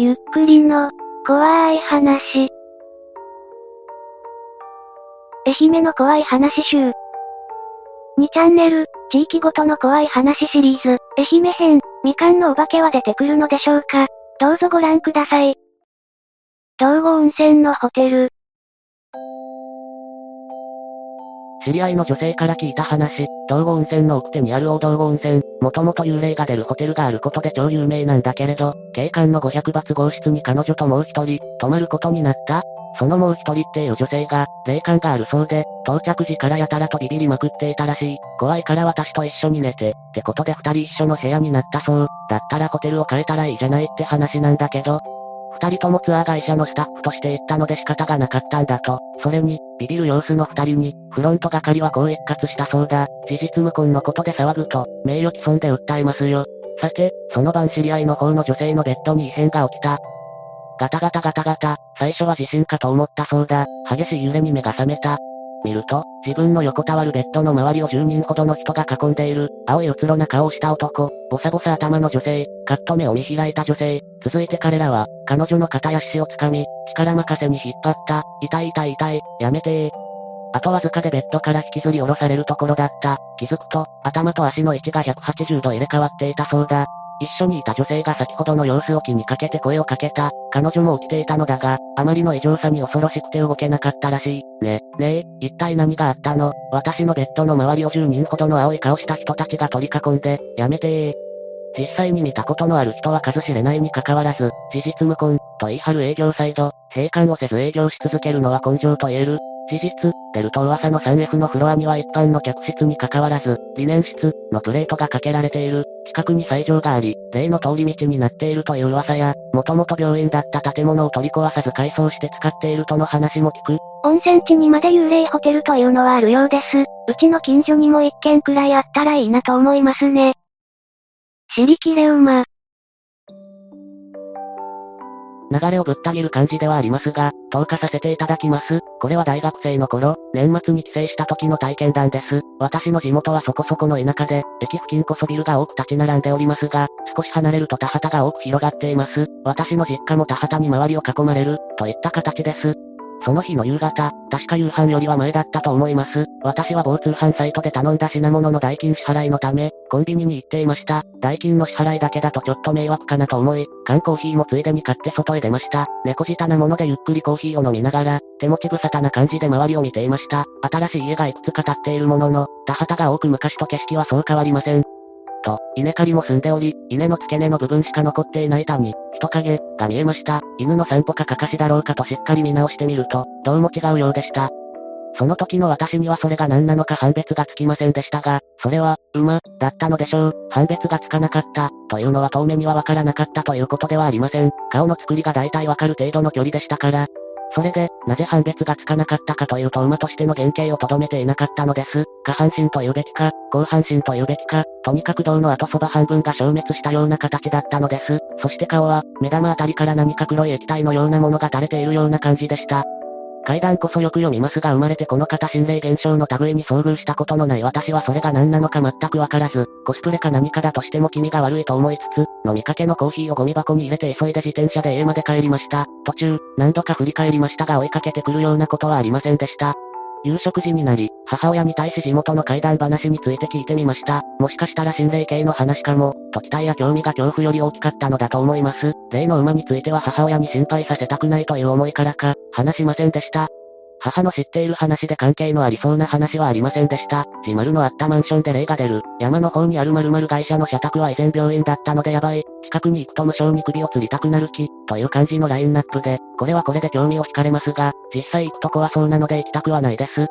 ゆっくりの、怖い話。愛媛の怖い話集。2チャンネル、地域ごとの怖い話シリーズ、愛媛編、みかんのお化けは出てくるのでしょうかどうぞご覧ください。道後温泉のホテル。知り合いの女性から聞いた話、道後温泉の奥手にある大道後温泉、もともと幽霊が出るホテルがあることで超有名なんだけれど、警官の500罰号室に彼女ともう一人、泊まることになったそのもう一人っていう女性が、霊感があるそうで、到着時からやたらとビビりまくっていたらしい。怖いから私と一緒に寝て、ってことで二人一緒の部屋になったそう。だったらホテルを変えたらいいじゃないって話なんだけど、二人ともツアー会社のスタッフとして行ったので仕方がなかったんだと。それに、ビビる様子の二人に、フロント係はこう一括したそうだ。事実無根のことで騒ぐと、名誉毀損で訴えますよ。さて、その晩知り合いの方の女性のベッドに異変が起きた。ガタガタガタガタ、最初は地震かと思ったそうだ。激しい揺れに目が覚めた。見ると、自分の横たわるベッドの周りを10人ほどの人が囲んでいる、青いうつろな顔をした男、ボサボサ頭の女性、カット目を見開いた女性、続いて彼らは、彼女の肩や肢を掴み、力任せに引っ張った、痛い痛い痛い、やめてー。あとわずかでベッドから引きずり下ろされるところだった。気づくと、頭と足の位置が180度入れ替わっていたそうだ。一緒にいた女性が先ほどの様子を気にかけて声をかけた。彼女も起きていたのだが、あまりの異常さに恐ろしくて動けなかったらしい。ね、ねえ、一体何があったの？私のベッドの周りを10人ほどの青い顔した人たちが取り囲んで、やめてー。実際に見たことのある人は数知れないに関わらず、事実無根、と言い張る営業サイド、閉館をせず営業し続けるのは根性と言える。事実、デルと噂の 3F のフロアには一般の客室に関わらず、理念室、のプレートがかけられている。近くに斎場があり、例の通り道になっているという噂や、もともと病院だった建物を取り壊さず改装して使っているとの話も聞く。温泉地にまで幽霊ホテルというのはあるようです。うちの近所にも一軒くらいあったらいいなと思いますね。知りきれ馬。流れをぶった切る感じではありますが、投下させていただきます。これは大学生の頃、年末に帰省した時の体験談です。私の地元はそこそこの田舎で、駅付近こそビルが多く立ち並んでおりますが、少し離れると田畑が多く広がっています。私の実家も田畑に周りを囲まれる、といった形です。その日の夕方、確か夕飯よりは前だったと思います。私は某通販サイトで頼んだ品物の代金支払いのため、コンビニに行っていました。代金の支払いだけだとちょっと迷惑かなと思い、缶コーヒーもついでに買って外へ出ました。猫舌なものでゆっくりコーヒーを飲みながら、手持ち無沙汰な感じで周りを見ていました。新しい家がいくつか建っているものの、田畑が多く昔と景色はそう変わりません。と、稲刈りも済んでおり、稲の付け根の部分しか残っていない谷、人影、が見えました。犬の散歩かかかしだろうかとしっかり見直してみると、どうも違うようでした。その時の私にはそれが何なのか判別がつきませんでしたが、それは、馬、だったのでしょう。判別がつかなかった、というのは遠目にはわからなかったということではありません。顔の作りが大体わかる程度の距離でしたから、それで、なぜ判別がつかなかったかというと馬としての原型をとどめていなかったのです。下半身というべきか、後半身というべきか、とにかく銅の後そば半分が消滅したような形だったのです。そして顔は、目玉あたりから何か黒い液体のようなものが垂れているような感じでした。階段こそよく読みますが生まれてこの方心霊現象の類に遭遇したことのない私はそれが何なのか全くわからず、コスプレか何かだとしても気味が悪いと思いつつ、飲みかけのコーヒーをゴミ箱に入れて急いで自転車で A まで帰りました。途中、何度か振り返りましたが追いかけてくるようなことはありませんでした。夕食時になり、母親に対し地元の怪談話について聞いてみました。もしかしたら心霊系の話かも、と期待や興味が恐怖より大きかったのだと思います。例の馬については母親に心配させたくないという思いからか、話しませんでした。母の知っている話で関係のありそうな話はありませんでした。自丸のあったマンションで霊が出る。山の方にある〇〇会社の社宅は以前病院だったのでやばい。近くに行くと無性に首を吊りたくなる気、という感じのラインナップで、これはこれで興味を惹かれますが、実際行くと怖そうなので行きたくはないです。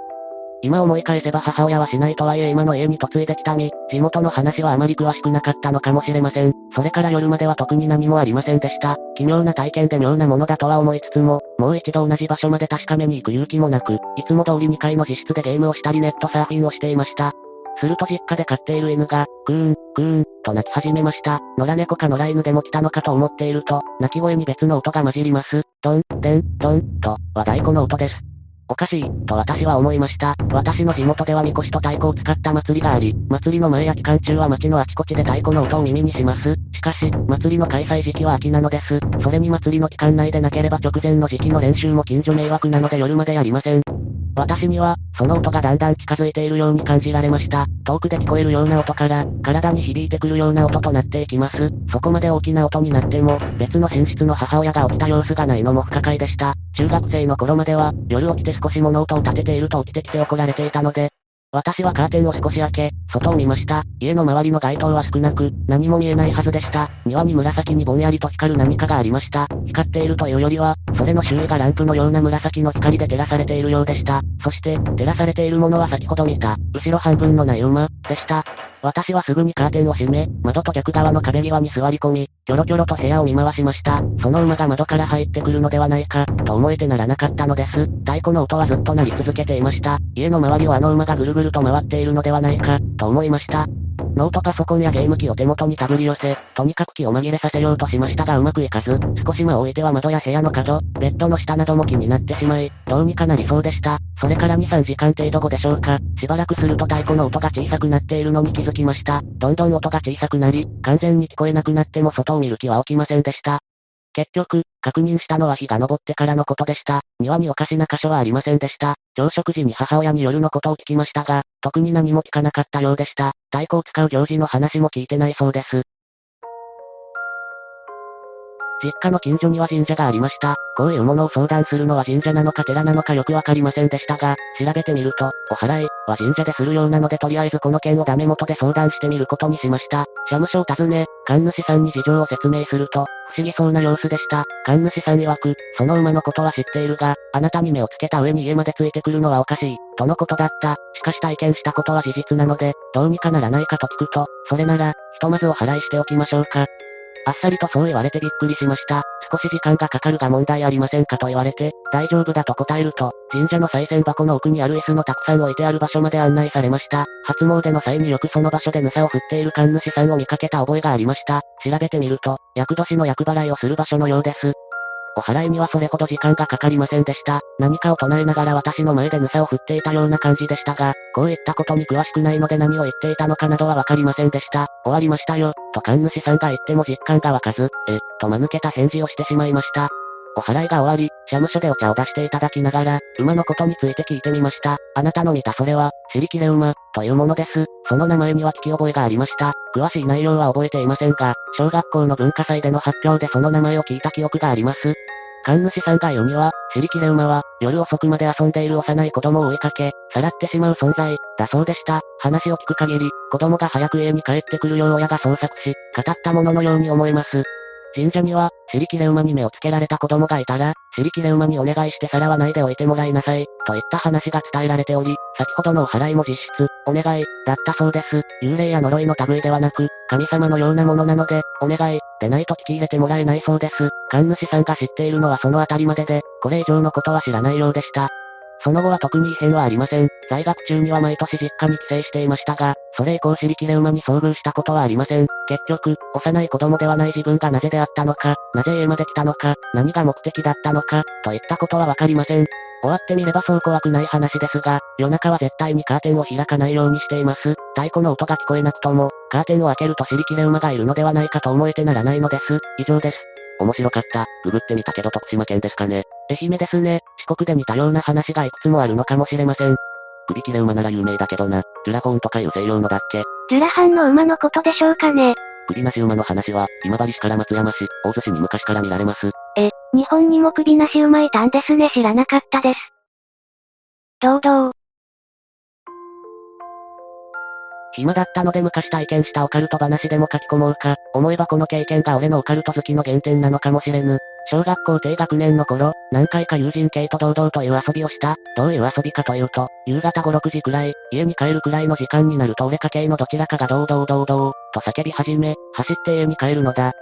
今思い返せば母親はしないとはいえ今の家に嫁いできた身、地元の話はあまり詳しくなかったのかもしれません。それから夜までは特に何もありませんでした。奇妙な体験で妙なものだとは思いつつも、もう一度同じ場所まで確かめに行く勇気もなく、いつも通り2階の自室でゲームをしたりネットサーフィンをしていました。すると実家で飼っている犬が、クーン、クーン、と鳴き始めました。野良猫か野良犬でも来たのかと思っていると、鳴き声に別の音が混じります。ドン、デン、ドン、と、和太鼓の音です。おかしい、と私は思いました。私の地元ではみこしと太鼓を使った祭りがあり、祭りの前や期間中は街のあちこちで太鼓の音を耳にします。しかし、祭りの開催時期は秋なのです。それに祭りの期間内でなければ直前の時期の練習も近所迷惑なので夜までやりません。私には、その音がだんだん近づいているように感じられました。遠くで聞こえるような音から、体に響いてくるような音となっていきます。そこまで大きな音になっても、別の寝室の母親が起きた様子がないのも不可解でした。中学生の頃までは、夜起きて少し物音を立てていると起きてきて怒られていたので、私はカーテンを少し開け、外を見ました。家の周りの街灯は少なく、何も見えないはずでした。庭に紫にぼんやりと光る何かがありました。光っているというよりは、それの周囲がランプのような紫の光で照らされているようでした。そして、照らされているものは先ほど見た、後ろ半分のない馬、でした。私はすぐにカーテンを閉め、窓と逆側の壁際に座り込み、キョロキョロと部屋を見回しました。その馬が窓から入ってくるのではないか、と思えてならなかったのです。太鼓の音はずっと鳴り続けていました。家の周りをあの馬がぐるぐると回っているのではないか、と思いました。ノートパソコンやゲーム機を手元に手繰り寄せ、とにかく気を紛れさせようとしましたがうまくいかず、少し間を置いては窓や部屋の角、ベッドの下なども気になってしまい、どうにかなりそうでした。それから2、3時間程度後でしょうか。しばらくすると太鼓の音が小さくなっているのに気づきました。どんどん音が小さくなり、完全に聞こえなくなっても外を見る気は起きませんでした。結局、確認したのは日が昇ってからのことでした。庭におかしな箇所はありませんでした。朝食時に母親に夜のことを聞きましたが、特に何も聞かなかったようでした。太鼓を使う行事の話も聞いてないそうです。実家の近所には神社がありました。こういうものを相談するのは神社なのか寺なのかよくわかりませんでしたが、調べてみると、お祓いは神社でするようなのでとりあえずこの件をダメ元で相談してみることにしました。社務所を訪ね、神主さんに事情を説明すると、不思議そうな様子でした。神主さん曰く、その馬のことは知っているが、あなたに目をつけた上に家までついてくるのはおかしい、とのことだった。しかし体験したことは事実なので、どうにかならないかと聞くと、それなら、ひとまずお祓いしておきましょうか、あっさりとそう言われてびっくりしました。少し時間がかかるが問題ありませんかと言われて、大丈夫だと答えると、神社の賽銭箱の奥にある椅子のたくさん置いてある場所まで案内されました。初詣の際によくその場所でぬさを振っている神主さんを見かけた覚えがありました。調べてみると、厄年の厄払いをする場所のようです。お祓いにはそれほど時間がかかりませんでした。何かを唱えながら私の前でぬさを振っていたような感じでしたが、こういったことに詳しくないので何を言っていたのかなどはわかりませんでした。終わりましたよ、と神主さんが言っても実感が湧かず、え、と間抜けた返事をしてしまいました。お祓いが終わり、社務所でお茶を出していただきながら、馬のことについて聞いてみました。あなたの見たそれは、尻切れ馬、というものです。その名前には聞き覚えがありました。詳しい内容は覚えていませんが、小学校の文化祭での発表でその名前を聞いた記憶があります。神主さんが言うには、尻切れ馬は、夜遅くまで遊んでいる幼い子供を追いかけ、さらってしまう存在、だそうでした。話を聞く限り、子供が早く家に帰ってくるよう親が捜索し、語ったもののように思います。神社には、シリキレ馬に目をつけられた子供がいたら、シリキレ馬にお願いしてさらわないでおいてもらいなさい、といった話が伝えられており、先ほどのお祓いも実質、お願い、だったそうです。幽霊や呪いの類ではなく、神様のようなものなので、お願い、でないと聞き入れてもらえないそうです。神主さんが知っているのはそのあたりまでで、これ以上のことは知らないようでした。その後は特に異変はありません。在学中には毎年実家に帰省していましたが、それ以降知りきれ馬に遭遇したことはありません。結局、幼い子供ではない自分がなぜであったのか、なぜ家まで来たのか、何が目的だったのか、といったことはわかりません。終わってみればそう怖くない話ですが、夜中は絶対にカーテンを開かないようにしています。太鼓の音が聞こえなくとも、カーテンを開けると知りきれ馬がいるのではないかと思えてならないのです。以上です。面白かった。ググってみたけど徳島県ですかね。愛媛ですね。四国で似たような話がいくつもあるのかもしれません。首切れ馬なら有名だけどな。ジュラホーンとかいう西洋のだっけ？ジュラハンの馬のことでしょうかね。首なし馬の話は、今治市から松山市、大洲市に昔から見られます。え、日本にも首なし馬いたんですね知らなかったです。堂々。暇だったので昔体験したオカルト話でも書き込もうか。思えばこの経験が俺のオカルト好きの原点なのかもしれぬ。小学校低学年の頃、何回か友人系と堂々という遊びをした。どういう遊びかというと、夕方5、6時くらい、家に帰るくらいの時間になると俺家系のどちらかが堂々堂々、と叫び始め、走って家に帰るのだ。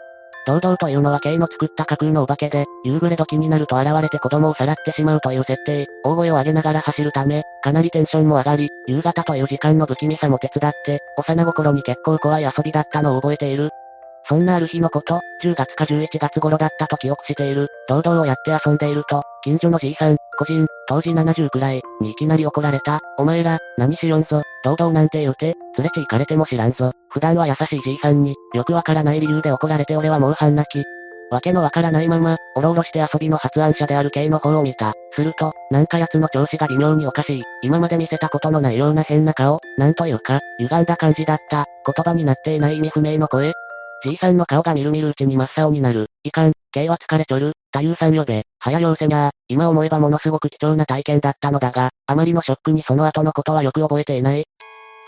堂々というのは K の作った架空のお化けで、夕暮れ時になると現れて子供をさらってしまうという設定、大声を上げながら走るため、かなりテンションも上がり、夕方という時間の不気味さも手伝って、幼心に結構怖い遊びだったのを覚えている。そんなある日のこと、10月か11月頃だったと記憶している、堂々をやって遊んでいると、近所のじいさん、個人、当時70くらい、にいきなり怒られた。お前ら、何しよんぞ、堂々なんて言うて、連れち行かれても知らんぞ。普段は優しいじいさんに、よくわからない理由で怒られて俺はもう半泣き。わけのわからないまま、おろおろして遊びの発案者である K の方を見た。すると、なんか奴の調子が微妙におかしい。今まで見せたことのないような変な顔、なんというか、歪んだ感じだった。言葉になっていない意味不明の声。じいさんの顔がみるみるうちに真っ青になる。いかん、K は疲れちょる。太夫さん呼べ。早ようせな今思えばものすごく貴重な体験だったのだが、あまりのショックにその後のことはよく覚えていない。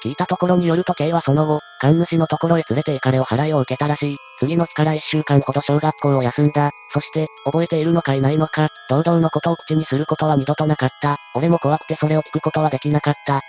聞いたところによると K はその後、神主のところへ連れて行かれお払いを受けたらしい。次の日から一週間ほど小学校を休んだ。そして、覚えているのかいないのか、堂々のことを口にすることは二度となかった。俺も怖くてそれを聞くことはできなかった。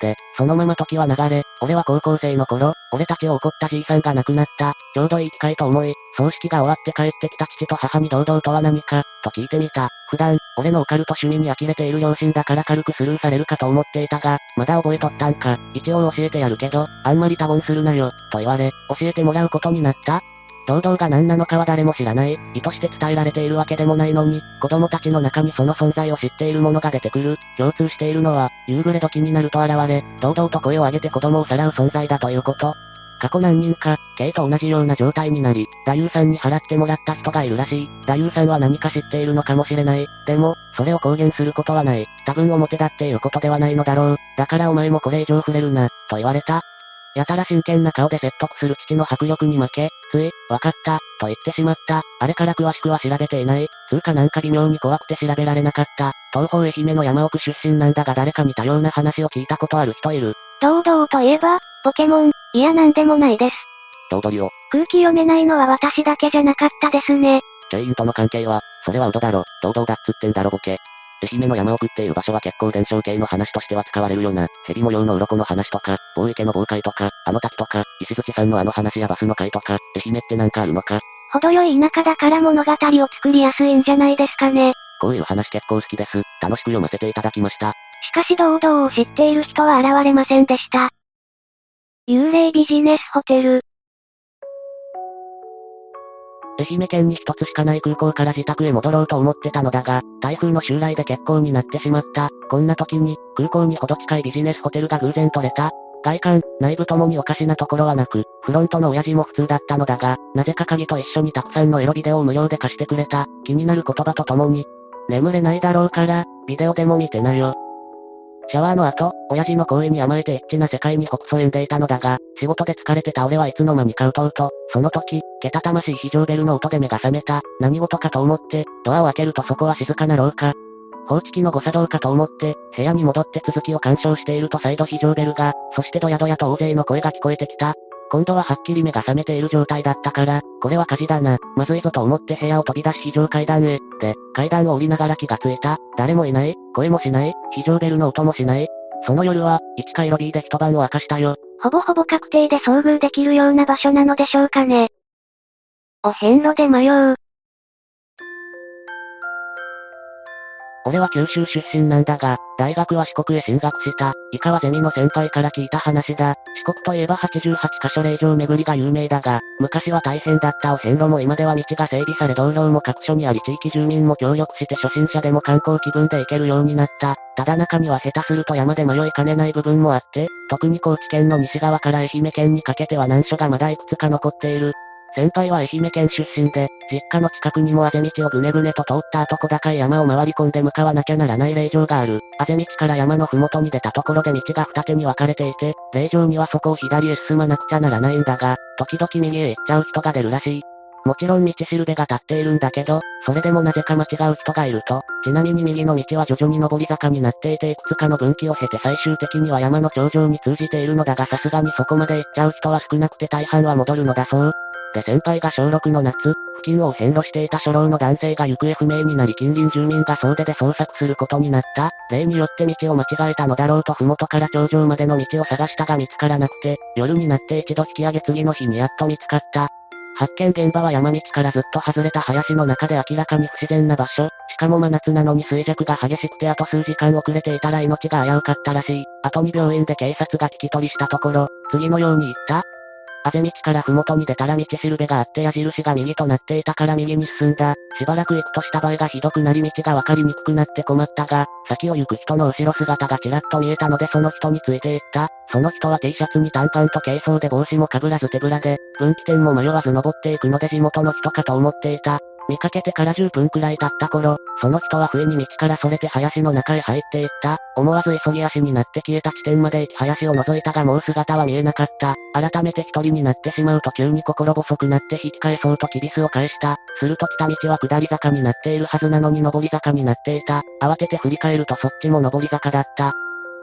で、そのまま時は流れ、俺は高校生の頃、俺たちを怒ったじいさんが亡くなった。ちょうどいい機会と思い、葬式が終わって帰ってきた父と母に堂々とは何か、と聞いてみた。普段、俺のオカルト趣味に呆れている両親だから軽くスルーされるかと思っていたが、まだ覚えとったんか。一応教えてやるけど、あんまり多言するなよ、と言われ、教えてもらうことになった。堂々が何なのかは誰も知らない、意図して伝えられているわけでもないのに、子供たちの中にその存在を知っている者が出てくる。共通しているのは、夕暮れ時になると現れ、堂々と声を上げて子供をさらう存在だということ。過去何人か、K と同じような状態になり、太夫さんに払ってもらった人がいるらしい。太夫さんは何か知っているのかもしれない。でも、それを公言することはない。多分表だっていうことではないのだろう。だからお前もこれ以上触れるな、と言われた。やたら真剣な顔で説得する父の迫力に負け、つい、わかった、と言ってしまった。あれから詳しくは調べていない。つうかなんか微妙に怖くて調べられなかった。東方愛媛の山奥出身なんだが誰かに多様な話を聞いたことある人いる。堂々といえば、ポケモン、いやなんでもないです。頭取を、空気読めないのは私だけじゃなかったですね。チェインとの関係は、それはウドだろ、堂々だっつってんだろボケ。愛媛の山奥っていう場所は結構伝承系の話としては使われるよな。蛇模様の鱗の話とか、大池の防海とか、あの滝とか、石槌さんのあの話やバスの会とか、愛媛ってなんかあるのか程よい田舎だから物語を作りやすいんじゃないですかね。こういう話結構好きです。楽しく読ませていただきました。しかし堂々を知っている人は現れませんでした。幽霊ビジネスホテル。愛媛県に一つしかない空港から自宅へ戻ろうと思ってたのだが、台風の襲来で欠航になってしまった。こんな時に、空港にほど近いビジネスホテルが偶然取れた。外観、内部ともにおかしなところはなく、フロントの親父も普通だったのだが、なぜか鍵と一緒にたくさんのエロビデオを無料で貸してくれた。気になる言葉とともに、眠れないだろうから、ビデオでも見てなよ。シャワーの後、親父の声に甘えてエッチな世界にほくそ笑んでいたのだが、仕事で疲れてた俺はいつの間にかうとうと、その時、けたたましい非常ベルの音で目が覚めた。何事かと思って、ドアを開けるとそこは静かな廊下。放置機の誤作動かと思って、部屋に戻って続きを干渉していると再度非常ベルが、そしてドヤドヤと大勢の声が聞こえてきた。今度ははっきり目が覚めている状態だったから、これは火事だな、まずいぞと思って部屋を飛び出し非常階段へ。で、階段を降りながら気がついた。誰もいない、声もしない、非常ベルの音もしない。その夜は、1階ロビーで一晩を明かしたよ。ほぼほぼ確定で遭遇できるような場所なのでしょうかね。お遍路で迷う。俺は九州出身なんだが、大学は四国へ進学した。以下はゼミの先輩から聞いた話だ。四国といえば88カ所霊場巡りが有名だが、昔は大変だったお遍路も今では道が整備され道路も各所にあり地域住民も協力して初心者でも観光気分で行けるようになった。ただ中には下手すると山で迷いかねない部分もあって、特に高知県の西側から愛媛県にかけては難所がまだいくつか残っている。先輩は愛媛県出身で、実家の近くにもあぜ道をぐねぐねと通った後小高い山を回り込んで向かわなきゃならない霊場がある。あぜ道から山のふもとに出たところで道が二手に分かれていて、霊場にはそこを左へ進まなくちゃならないんだが、時々右へ行っちゃう人が出るらしい。もちろん道しるべが立っているんだけど、それでもなぜか間違う人がいると、ちなみに右の道は徐々に上り坂になっていていくつかの分岐を経て最終的には山の頂上に通じているのだがさすがにそこまで行っちゃう人は少なくて大半は戻るのだそう。で先輩が小6の夏、付近を遍路していた初老の男性が行方不明になり近隣住民が総出で捜索することになった。例によって道を間違えたのだろうと麓から頂上までの道を探したが見つからなくて、夜になって一度引き上げ次の日にやっと見つかった。発見現場は山道からずっと外れた林の中で明らかに不自然な場所。しかも真夏なのに衰弱が激しくてあと数時間遅れていたら命が危うかったらしい。後に病院で警察が聞き取りしたところ、次のように言った。あぜ道から麓に出たら道しるべがあって矢印が右となっていたから右に進んだ。しばらく行くとした場合がひどくなり道がわかりにくくなって困ったが、先を行く人の後ろ姿がちらっと見えたのでその人についていった。その人は T シャツに短パンと軽装で帽子もかぶらず手ぶらで、分岐点も迷わず登っていくので地元の人かと思っていた。見かけてから10分くらい経った頃、その人は不意に道からそれて林の中へ入っていった。思わず急ぎ足になって消えた地点まで行き林を覗いたがもう姿は見えなかった。改めて一人になってしまうと急に心細くなって引き返そうとキビスを返した。すると来た道は下り坂になっているはずなのに上り坂になっていた。慌てて振り返るとそっちも上り坂だった。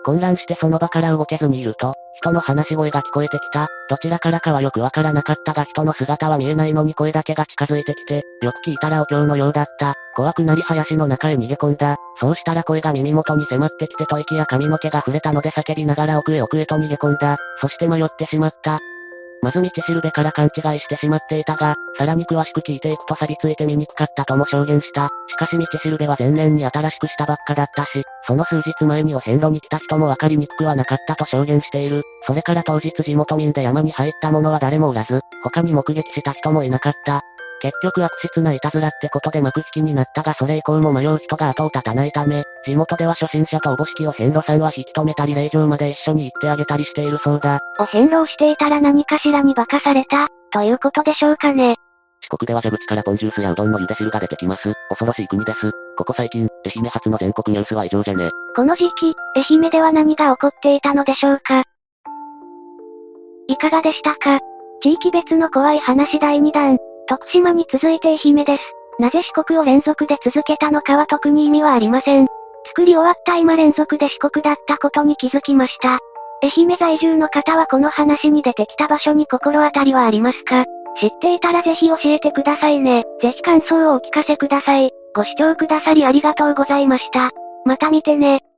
混乱してその場から動けずにいると、人の話し声が聞こえてきた。どちらからかはよくわからなかったが人の姿は見えないのに声だけが近づいてきて、よく聞いたらお経のようだった。怖くなり林の中へ逃げ込んだ。そうしたら声が耳元に迫ってきて吐息や髪の毛が触れたので叫びながら奥へ奥へと逃げ込んだ。そして迷ってしまった。まず道しるべから勘違いしてしまっていたが、さらに詳しく聞いていくと錆びついて見にくかったとも証言した。しかし道しるべは前年に新しくしたばっかだったし、その数日前にお遍路に来た人もわかりにくくはなかったと証言している。それから当日地元民で山に入った者は誰もおらず、他に目撃した人もいなかった。結局悪質ないたずらってことで幕引きになったがそれ以降も迷う人が後を絶たないため、地元では初心者とおぼしきお遍路さんは引き止めたり霊場まで一緒に行ってあげたりしているそうだ。お遍路をしていたら何かしらに化かされた、ということでしょうかね。四国では蛇口からポンジュースやうどんの茹で汁が出てきます。恐ろしい国です。ここ最近、愛媛発の全国ニュースは異常じゃね。この時期、愛媛では何が起こっていたのでしょうかいかがでしたか地域別の怖い話第2弾。徳島に続いて愛媛です。なぜ四国を連続で続けたのかは特に意味はありません。作り終わった今連続で四国だったことに気づきました。愛媛在住の方はこの話に出てきた場所に心当たりはありますか？知っていたらぜひ教えてくださいね。ぜひ感想をお聞かせください。ご視聴くださりありがとうございました。また見てね。